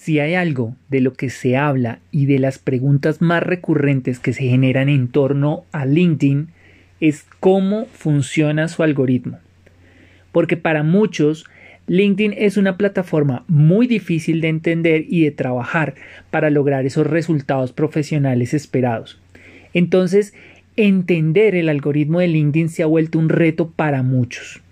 Si hay algo de lo que se habla y de las preguntas más recurrentes que se generan en torno a LinkedIn es cómo funciona su algoritmo. Porque para muchos LinkedIn es una plataforma muy difícil de entender y de trabajar para lograr esos resultados profesionales esperados. Entonces, entender el algoritmo de LinkedIn se ha vuelto un reto para muchos.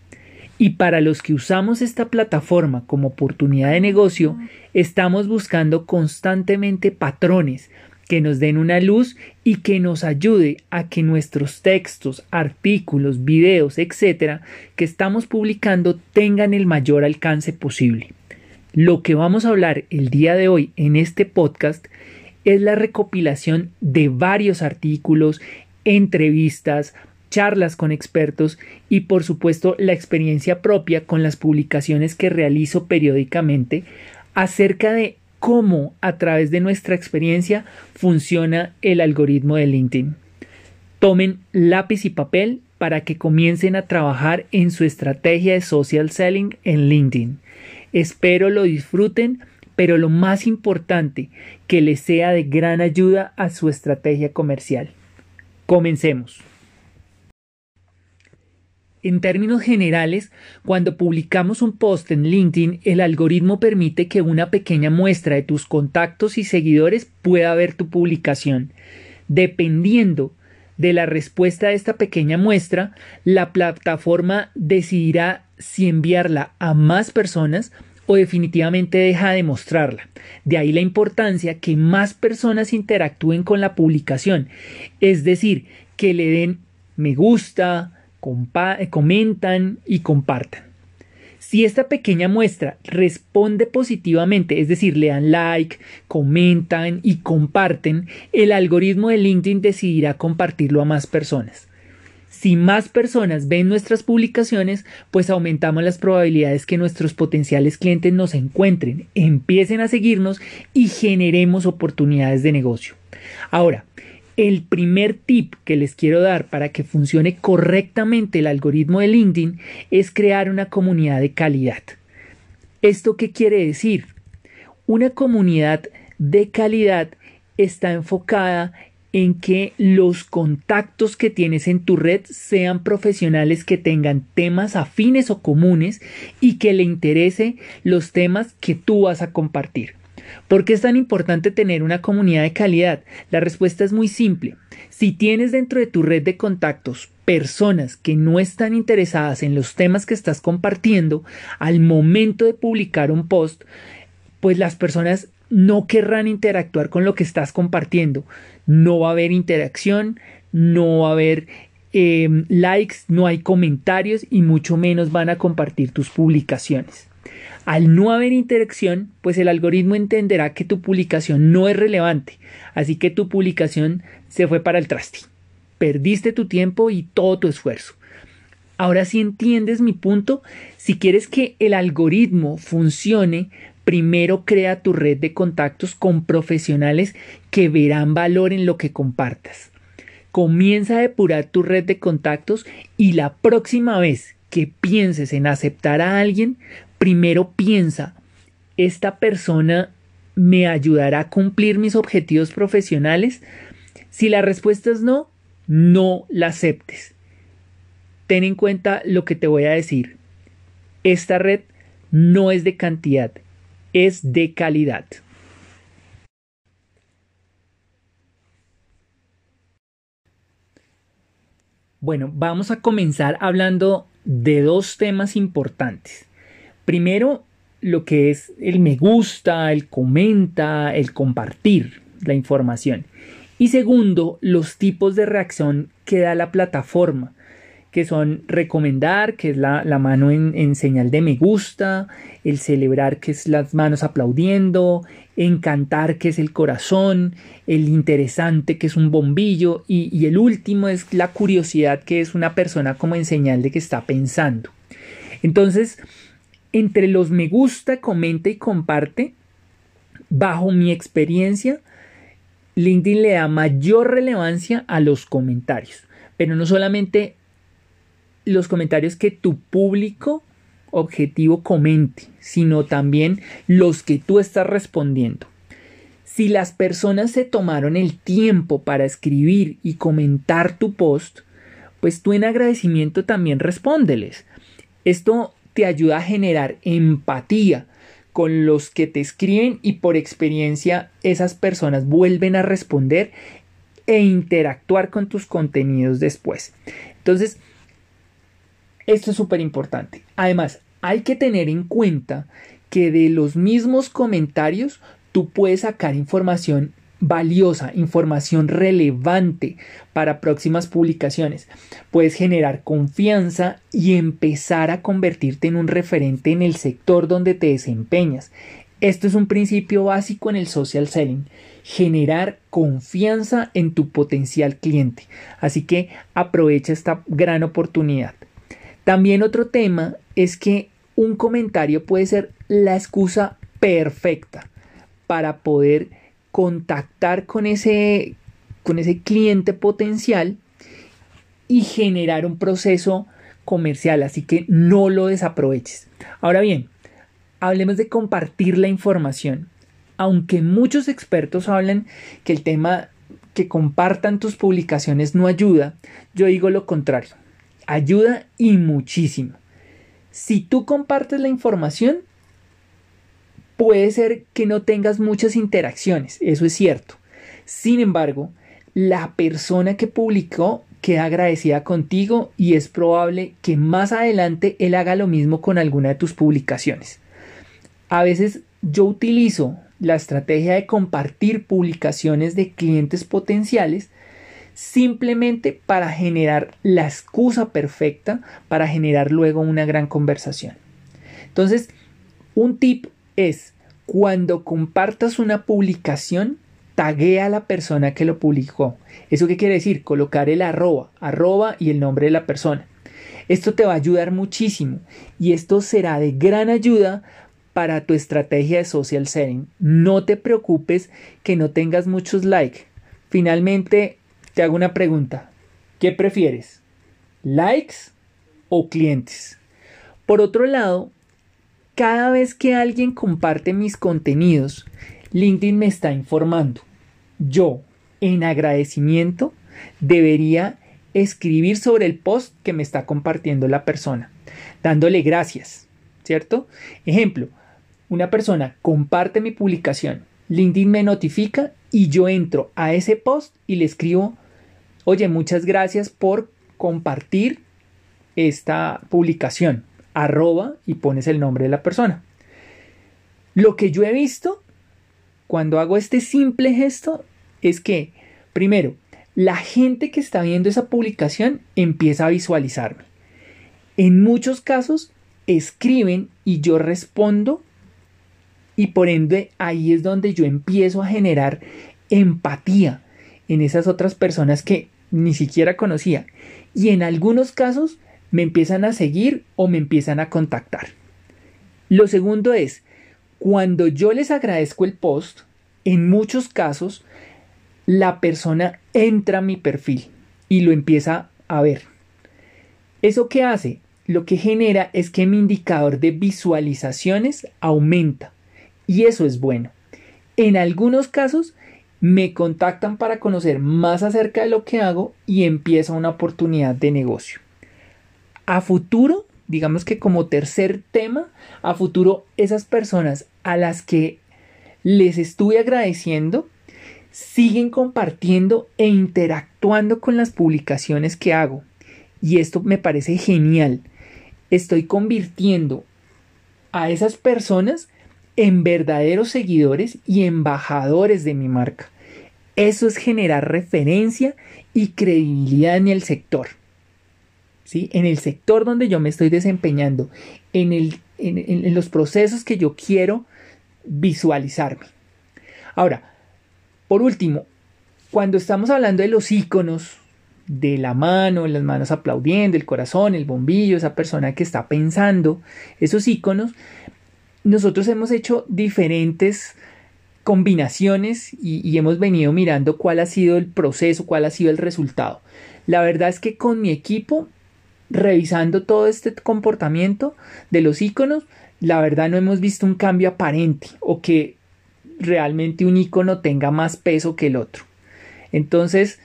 Y para los que usamos esta plataforma como oportunidad de negocio, estamos buscando constantemente patrones que nos den una luz y que nos ayude a que nuestros textos, artículos, videos, etcétera, que estamos publicando tengan el mayor alcance posible. Lo que vamos a hablar el día de hoy en este podcast es la recopilación de varios artículos, entrevistas, charlas con expertos y por supuesto la experiencia propia con las publicaciones que realizo periódicamente acerca de cómo a través de nuestra experiencia funciona el algoritmo de LinkedIn. Tomen lápiz y papel para que comiencen a trabajar en su estrategia de social selling en LinkedIn. Espero lo disfruten, pero lo más importante, que les sea de gran ayuda a su estrategia comercial. Comencemos. En términos generales, cuando publicamos un post en LinkedIn, el algoritmo permite que una pequeña muestra de tus contactos y seguidores pueda ver tu publicación. Dependiendo de la respuesta de esta pequeña muestra, la plataforma decidirá si enviarla a más personas o definitivamente deja de mostrarla. De ahí la importancia que más personas interactúen con la publicación, es decir, que le den me gusta, comentan y compartan. Si esta pequeña muestra responde positivamente, es decir, le dan like, comentan y comparten, el algoritmo de LinkedIn decidirá compartirlo a más personas. Si más personas ven nuestras publicaciones, pues aumentamos las probabilidades que nuestros potenciales clientes nos encuentren, empiecen a seguirnos y generemos oportunidades de negocio. Ahora, el primer tip que les quiero dar para que funcione correctamente el algoritmo de LinkedIn es crear una comunidad de calidad. ¿Esto qué quiere decir? Una comunidad de calidad está enfocada en que los contactos que tienes en tu red sean profesionales que tengan temas afines o comunes y que le interese los temas que tú vas a compartir. ¿Por qué es tan importante tener una comunidad de calidad? La respuesta es muy simple. Si tienes dentro de tu red de contactos personas que no están interesadas en los temas que estás compartiendo, al momento de publicar un post, pues las personas no querrán interactuar con lo que estás compartiendo. No va a haber interacción, no va a haber em, likes, no hay comentarios y mucho menos van a compartir tus publicaciones. Al no haber interacción, pues el algoritmo entenderá que tu publicación no es relevante, así que tu publicación se fue para el traste. Perdiste tu tiempo y todo tu esfuerzo. Ahora sí entiendes mi punto. Si quieres que el algoritmo funcione, primero crea tu red de contactos con profesionales que verán valor en lo que compartas. Comienza a depurar tu red de contactos y la próxima vez que pienses en aceptar a alguien, primero piensa, ¿esta persona me ayudará a cumplir mis objetivos profesionales? Si la respuesta es no, no la aceptes. Ten en cuenta lo que te voy a decir. Esta red no es de cantidad, es de calidad. Bueno, vamos a comenzar hablando de dos temas importantes. Primero, lo que es el me gusta, el comenta, el compartir la información. Y segundo, los tipos de reacción que da la plataforma, que son recomendar, que es la, mano en, señal de me gusta, el celebrar, que es las manos aplaudiendo, encantar, que es el corazón, el interesante, que es un bombillo, y, y el último es la curiosidad, que es una persona como en señal de que está pensando. Entonces, entre los me gusta, comenta y comparte, bajo mi experiencia, LinkedIn le da mayor relevancia a los comentarios, pero no solamente los comentarios que tu público objetivo comente, sino también los que tú estás respondiendo. Si las personas se tomaron el tiempo para escribir y comentar tu post, pues tú en agradecimiento también respóndeles. Esto te ayuda a generar empatía con los que te escriben y por experiencia esas personas vuelven a responder e interactuar con tus contenidos después. Entonces, esto es súper importante. Además, hay que tener en cuenta que de los mismos comentarios tú puedes sacar información valiosa, información relevante para próximas publicaciones. Puedes generar confianza y empezar a convertirte en un referente en el sector donde te desempeñas. Esto es un principio básico en el social selling, generar confianza en tu potencial cliente. Así que aprovecha esta gran oportunidad. También otro tema es que un comentario puede ser la excusa perfecta para poder contactar con ese, con ese cliente potencial y generar un proceso comercial, así que no lo desaproveches. Ahora bien, hablemos de compartir la información. Aunque muchos expertos hablan que el tema que compartan tus publicaciones no ayuda, yo digo lo contrario. Ayuda y muchísimo. Si tú compartes la información, Puede ser que no tengas muchas interacciones, eso es cierto. Sin embargo, la persona que publicó queda agradecida contigo y es probable que más adelante él haga lo mismo con alguna de tus publicaciones. A veces yo utilizo la estrategia de compartir publicaciones de clientes potenciales simplemente para generar la excusa perfecta para generar luego una gran conversación. Entonces, un tip es cuando compartas una publicación, taguea a la persona que lo publicó. ¿Eso qué quiere decir? Colocar el arroba, arroba y el nombre de la persona. Esto te va a ayudar muchísimo y esto será de gran ayuda para tu estrategia de social selling. No te preocupes que no tengas muchos likes. Finalmente, te hago una pregunta. ¿Qué prefieres? ¿Likes o clientes? Por otro lado, cada vez que alguien comparte mis contenidos, LinkedIn me está informando. Yo, en agradecimiento, debería escribir sobre el post que me está compartiendo la persona, dándole gracias, ¿cierto? Ejemplo, una persona comparte mi publicación, LinkedIn me notifica y yo entro a ese post y le escribo, oye, muchas gracias por compartir esta publicación arroba y pones el nombre de la persona. Lo que yo he visto cuando hago este simple gesto es que, primero, la gente que está viendo esa publicación empieza a visualizarme. En muchos casos escriben y yo respondo y por ende ahí es donde yo empiezo a generar empatía en esas otras personas que ni siquiera conocía. Y en algunos casos me empiezan a seguir o me empiezan a contactar. Lo segundo es, cuando yo les agradezco el post, en muchos casos, la persona entra a mi perfil y lo empieza a ver. ¿Eso qué hace? Lo que genera es que mi indicador de visualizaciones aumenta y eso es bueno. En algunos casos me contactan para conocer más acerca de lo que hago y empieza una oportunidad de negocio. A futuro, digamos que como tercer tema, a futuro esas personas a las que les estuve agradeciendo siguen compartiendo e interactuando con las publicaciones que hago. Y esto me parece genial. Estoy convirtiendo a esas personas en verdaderos seguidores y embajadores de mi marca. Eso es generar referencia y credibilidad en el sector en el sector donde yo me estoy desempeñando, en, los procesos que yo quiero visualizarme. Ahora, por último, cuando estamos hablando de los iconos, de la mano, las manos aplaudiendo, el corazón, el bombillo, esa persona que está pensando, esos iconos, nosotros hemos hecho diferentes combinaciones y, hemos venido mirando cuál ha sido el proceso, cuál ha sido el resultado. La verdad es que con mi equipo revisando todo este comportamiento de los iconos, la verdad no hemos visto un cambio aparente o que realmente un icono tenga más peso que el otro. Entonces,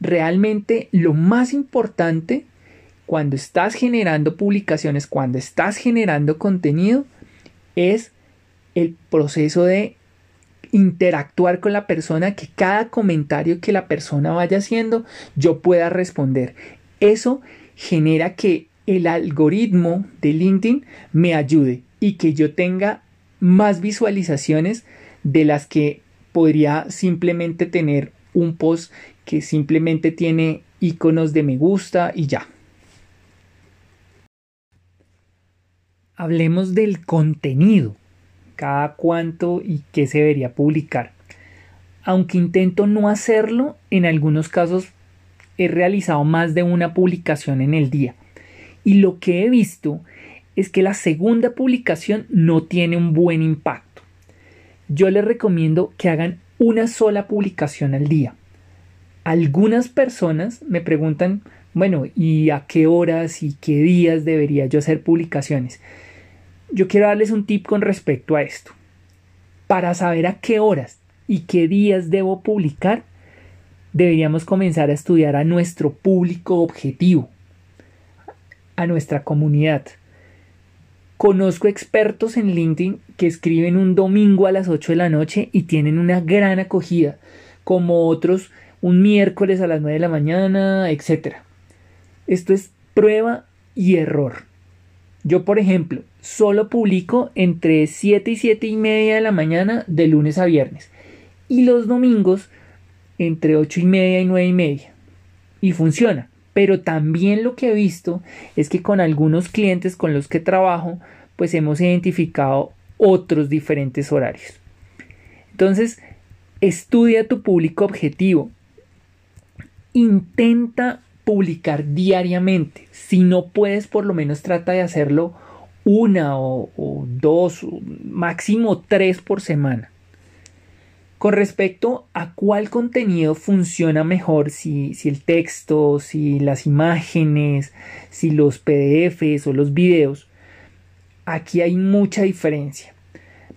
realmente lo más importante cuando estás generando publicaciones, cuando estás generando contenido, es el proceso de interactuar con la persona, que cada comentario que la persona vaya haciendo yo pueda responder. Eso genera que el algoritmo de LinkedIn me ayude y que yo tenga más visualizaciones de las que podría simplemente tener un post que simplemente tiene iconos de me gusta y ya. Hablemos del contenido, cada cuánto y qué se debería publicar. Aunque intento no hacerlo, en algunos casos he realizado más de una publicación en el día. Y lo que he visto es que la segunda publicación no tiene un buen impacto. Yo les recomiendo que hagan una sola publicación al día. Algunas personas me preguntan, bueno, ¿y a qué horas y qué días debería yo hacer publicaciones? Yo quiero darles un tip con respecto a esto. Para saber a qué horas y qué días debo publicar, deberíamos comenzar a estudiar a nuestro público objetivo, a nuestra comunidad. Conozco expertos en LinkedIn que escriben un domingo a las 8 de la noche y tienen una gran acogida, como otros un miércoles a las 9 de la mañana, etc. Esto es prueba y error. Yo, por ejemplo, solo publico entre 7 y 7 y media de la mañana de lunes a viernes y los domingos entre 8 y media y 9 y media. Y funciona. Pero también lo que he visto es que con algunos clientes con los que trabajo, pues hemos identificado otros diferentes horarios. Entonces, estudia tu público objetivo. Intenta publicar diariamente. Si no puedes, por lo menos trata de hacerlo una o, o dos, máximo tres por semana. Con respecto a cuál contenido funciona mejor, si, el texto, si las imágenes, si los PDFs o los videos, aquí hay mucha diferencia.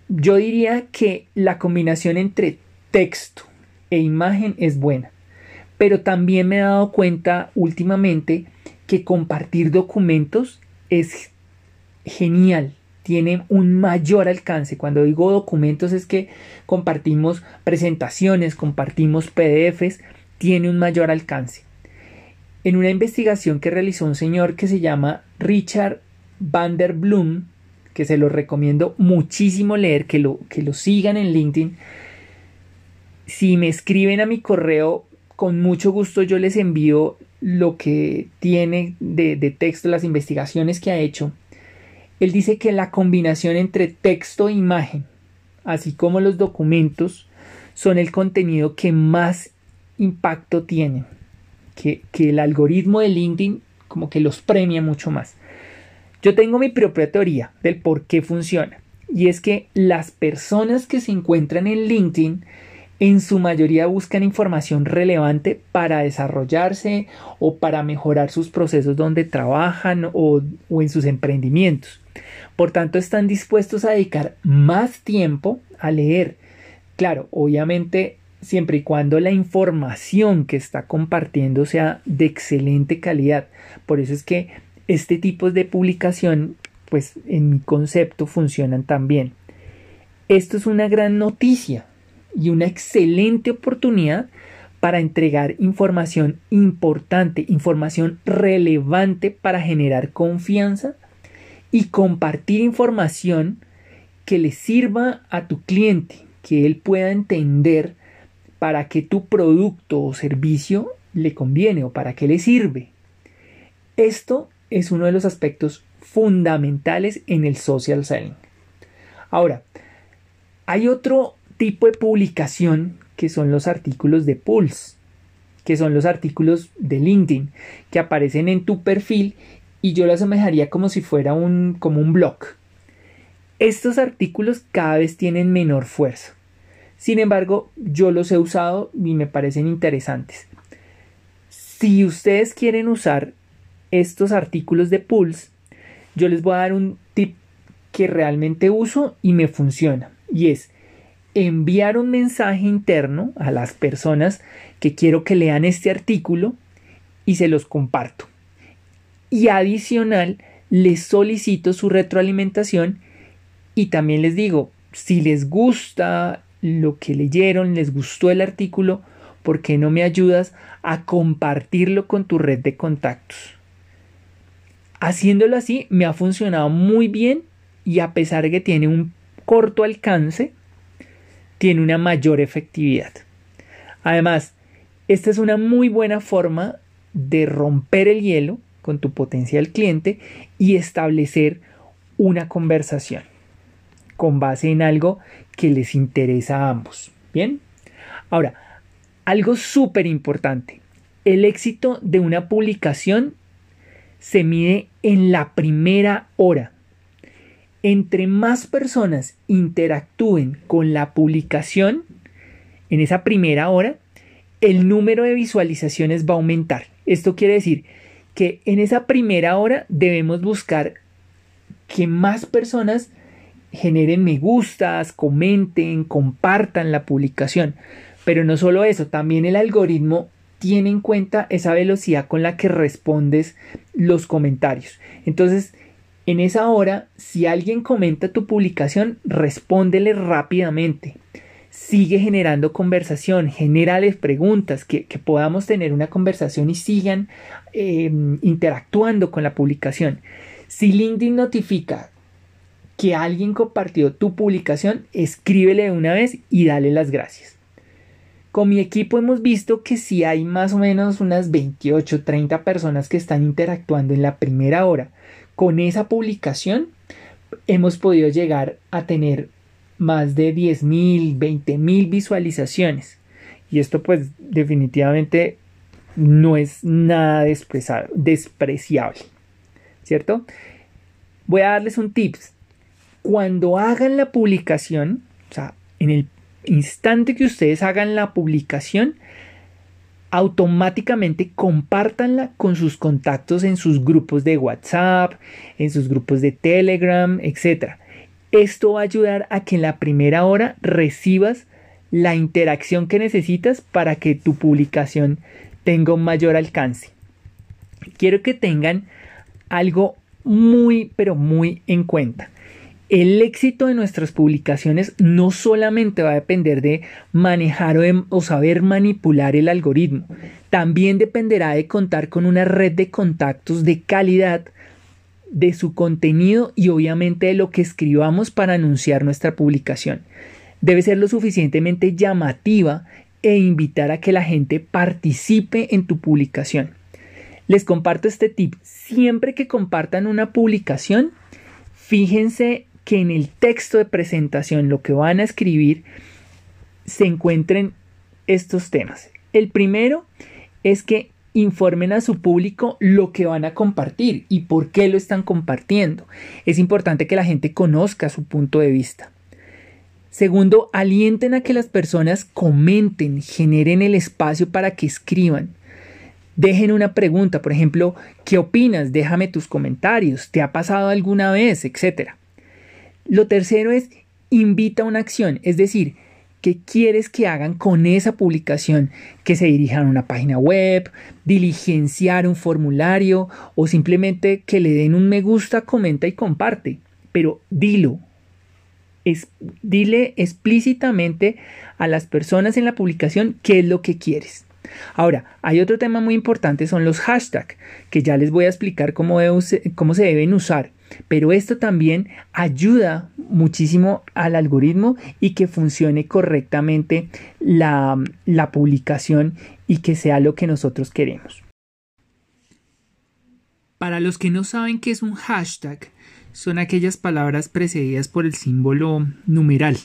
Yo diría que la combinación entre texto e imagen es buena, pero también me he dado cuenta últimamente que compartir documentos es genial tiene un mayor alcance. Cuando digo documentos es que compartimos presentaciones, compartimos PDFs, tiene un mayor alcance. En una investigación que realizó un señor que se llama Richard van der Bloom, que se lo recomiendo muchísimo leer, que lo, que lo sigan en LinkedIn. Si me escriben a mi correo, con mucho gusto yo les envío lo que tiene de, de texto, las investigaciones que ha hecho él dice que la combinación entre texto e imagen, así como los documentos, son el contenido que más impacto tienen, que, el algoritmo de LinkedIn como que los premia mucho más. Yo tengo mi propia teoría del por qué funciona, y es que las personas que se encuentran en LinkedIn en su mayoría buscan información relevante para desarrollarse o para mejorar sus procesos donde trabajan o en sus emprendimientos. Por tanto, están dispuestos a dedicar más tiempo a leer. Claro, obviamente, siempre y cuando la información que está compartiendo sea de excelente calidad. Por eso es que este tipo de publicación, pues en mi concepto, funcionan también. Esto es una gran noticia y una excelente oportunidad para entregar información importante, información relevante para generar confianza y compartir información que le sirva a tu cliente, que él pueda entender para qué tu producto o servicio le conviene o para qué le sirve. Esto es uno de los aspectos fundamentales en el social selling. Ahora, hay otro tipo de publicación que son los artículos de Pulse, que son los artículos de LinkedIn que aparecen en tu perfil y yo lo asemejaría como si fuera un, como un blog. Estos artículos cada vez tienen menor fuerza. Sin embargo, yo los he usado y me parecen interesantes. Si ustedes quieren usar estos artículos de Pulse, yo les voy a dar un tip que realmente uso y me funciona. Y es enviar un mensaje interno a las personas que quiero que lean este artículo y se los comparto. Y adicional, les solicito su retroalimentación y también les digo, si les gusta lo que leyeron, les gustó el artículo, ¿por qué no me ayudas a compartirlo con tu red de contactos? Haciéndolo así me ha funcionado muy bien y a pesar de que tiene un corto alcance, tiene una mayor efectividad. Además, esta es una muy buena forma de romper el hielo con tu potencial cliente y establecer una conversación con base en algo que les interesa a ambos. Bien, ahora, algo súper importante. El éxito de una publicación se mide en la primera hora. Entre más personas interactúen con la publicación en esa primera hora, el número de visualizaciones va a aumentar. Esto quiere decir que en esa primera hora debemos buscar que más personas generen me gustas, comenten, compartan la publicación. Pero no solo eso, también el algoritmo tiene en cuenta esa velocidad con la que respondes los comentarios. Entonces, en esa hora, si alguien comenta tu publicación, respóndele rápidamente. Sigue generando conversación, generales preguntas, que, podamos tener una conversación y sigan em, interactuando con la publicación. Si LinkedIn notifica que alguien compartió tu publicación, escríbele de una vez y dale las gracias. Con mi equipo hemos visto que si hay más o menos unas 28, 30 personas que están interactuando en la primera hora con esa publicación, hemos podido llegar a tener más de 10.000, 20.000 visualizaciones. Y esto pues definitivamente no es nada despreciable. ¿Cierto? Voy a darles un tips cuando hagan la publicación, o sea, en el instante que ustedes hagan la publicación, automáticamente compártanla con sus contactos en sus grupos de WhatsApp, en sus grupos de Telegram, etc. Esto va a ayudar a que en la primera hora recibas la interacción que necesitas para que tu publicación tenga un mayor alcance. Quiero que tengan algo muy, pero muy en cuenta. El éxito de nuestras publicaciones no solamente va a depender de manejar o, saber manipular el algoritmo, también dependerá de contar con una red de contactos de calidad de su contenido y obviamente de lo que escribamos para anunciar nuestra publicación. Debe ser lo suficientemente llamativa e invitar a que la gente participe en tu publicación. Les comparto este tip. Siempre que compartan una publicación, fíjense que en el texto de presentación, lo que van a escribir, se encuentren estos temas. El primero es que informen a su público lo que van a compartir y por qué lo están compartiendo. Es importante que la gente conozca su punto de vista. Segundo, alienten a que las personas comenten, generen el espacio para que escriban. Dejen una pregunta, por ejemplo, ¿qué opinas? Déjame tus comentarios, ¿te ha pasado alguna vez? etcétera. Lo tercero es invita a una acción, es decir, ¿qué quieres que hagan con esa publicación? Que se dirijan a una página web, diligenciar un formulario o simplemente que le den un me gusta, comenta y comparte. Pero dilo. Dile explícitamente a las personas en la publicación qué es lo que quieres. Ahora, hay otro tema muy importante, son los hashtags, que ya les voy a explicar cómo, cómo se deben usar. Pero esto también ayuda muchísimo al algoritmo y que funcione correctamente la, la publicación y que sea lo que nosotros queremos. Para los que no saben qué es un hashtag, son aquellas palabras precedidas por el símbolo numeral.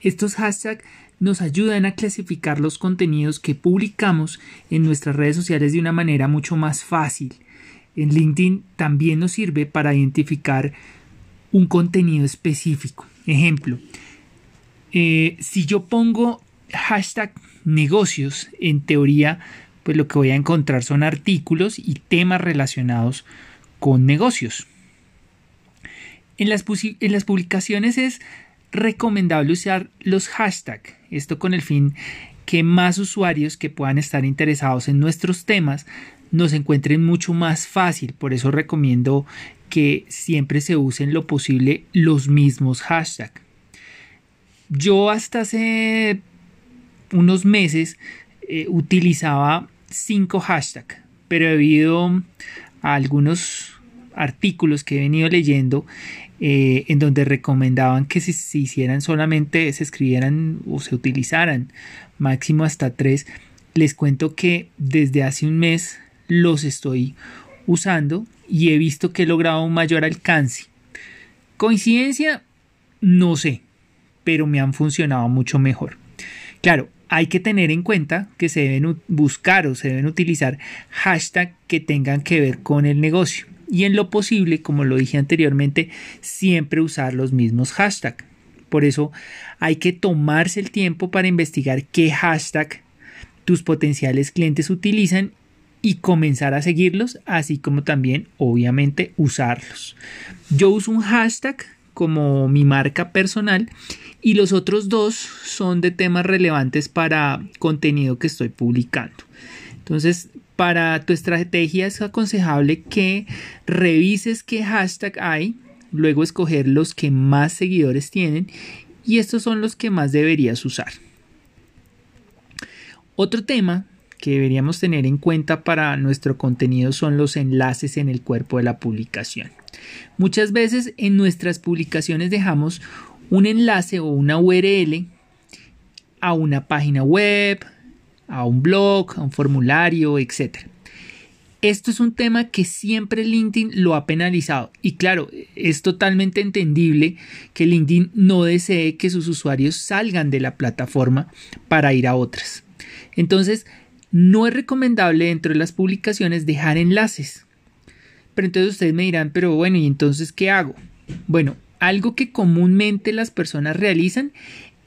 Estos hashtags nos ayudan a clasificar los contenidos que publicamos en nuestras redes sociales de una manera mucho más fácil. En LinkedIn también nos sirve para identificar un contenido específico. Ejemplo, eh, si yo pongo hashtag negocios, en teoría pues lo que voy a encontrar son artículos y temas relacionados con negocios. En las, en las publicaciones es recomendable usar los hashtags, esto con el fin que más usuarios que puedan estar interesados en nuestros temas nos encuentren mucho más fácil. Por eso recomiendo que siempre se usen lo posible los mismos hashtags. Yo hasta hace unos meses eh, utilizaba cinco hashtags, pero debido a algunos artículos que he venido leyendo eh, en donde recomendaban que se, se, hicieran solamente, se escribieran o se utilizaran máximo hasta tres, les cuento que desde hace un mes los estoy usando y he visto que he logrado un mayor alcance. ¿Coincidencia? No sé, pero me han funcionado mucho mejor. Claro, hay que tener en cuenta que se deben buscar o se deben utilizar hashtags que tengan que ver con el negocio. Y en lo posible, como lo dije anteriormente, siempre usar los mismos hashtags. Por eso hay que tomarse el tiempo para investigar qué hashtag tus potenciales clientes utilizan y comenzar a seguirlos, así como también, obviamente, usarlos. Yo uso un hashtag como mi marca personal y los otros dos son de temas relevantes para contenido que estoy publicando. Entonces, para tu estrategia es aconsejable que revises qué hashtag hay, luego escoger los que más seguidores tienen y estos son los que más deberías usar. Otro tema que deberíamos tener en cuenta para nuestro contenido son los enlaces en el cuerpo de la publicación. Muchas veces en nuestras publicaciones dejamos un enlace o una URL a una página web, a un blog, a un formulario, etc. Esto es un tema que siempre LinkedIn lo ha penalizado y claro, es totalmente entendible que LinkedIn no desee que sus usuarios salgan de la plataforma para ir a otras. Entonces, no es recomendable dentro de las publicaciones dejar enlaces. Pero entonces ustedes me dirán, pero bueno, ¿y entonces qué hago? Bueno, algo que comúnmente las personas realizan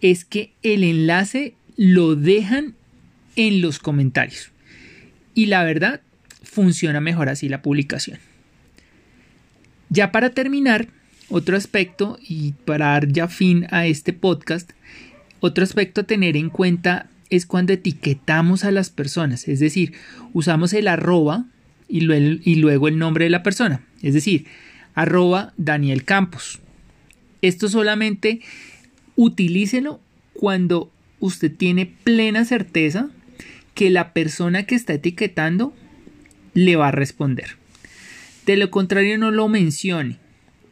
es que el enlace lo dejan en los comentarios. Y la verdad, funciona mejor así la publicación. Ya para terminar, otro aspecto y para dar ya fin a este podcast, otro aspecto a tener en cuenta es cuando etiquetamos a las personas, es decir, usamos el arroba y, luego el nombre de la persona, es decir, arroba Daniel Campos. Esto solamente utilícelo cuando usted tiene plena certeza que la persona que está etiquetando le va a responder. De lo contrario, no lo mencione.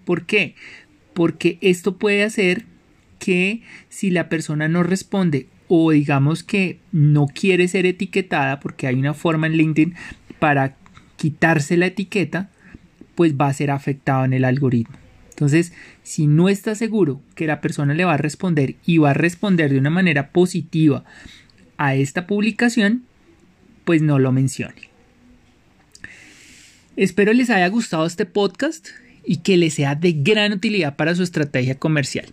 ¿Por qué? Porque esto puede hacer que si la persona no responde o digamos que no quiere ser etiquetada porque hay una forma en LinkedIn para quitarse la etiqueta, pues va a ser afectado en el algoritmo. Entonces, si no está seguro que la persona le va a responder y va a responder de una manera positiva a esta publicación, pues no lo mencione. Espero les haya gustado este podcast y que les sea de gran utilidad para su estrategia comercial.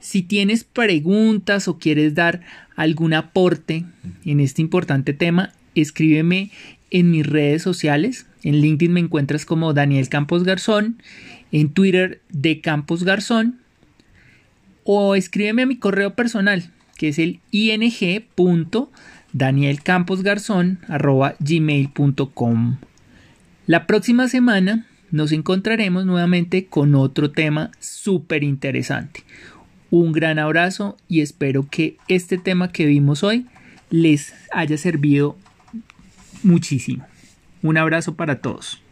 Si tienes preguntas o quieres dar algún aporte en este importante tema, escríbeme en mis redes sociales. En LinkedIn me encuentras como Daniel Campos Garzón, en Twitter de Campos Garzón o escríbeme a mi correo personal que es el ing.danielcamposgarzón.gmail.com La próxima semana nos encontraremos nuevamente con otro tema súper interesante. Un gran abrazo y espero que este tema que vimos hoy les haya servido muchísimo. Un abrazo para todos.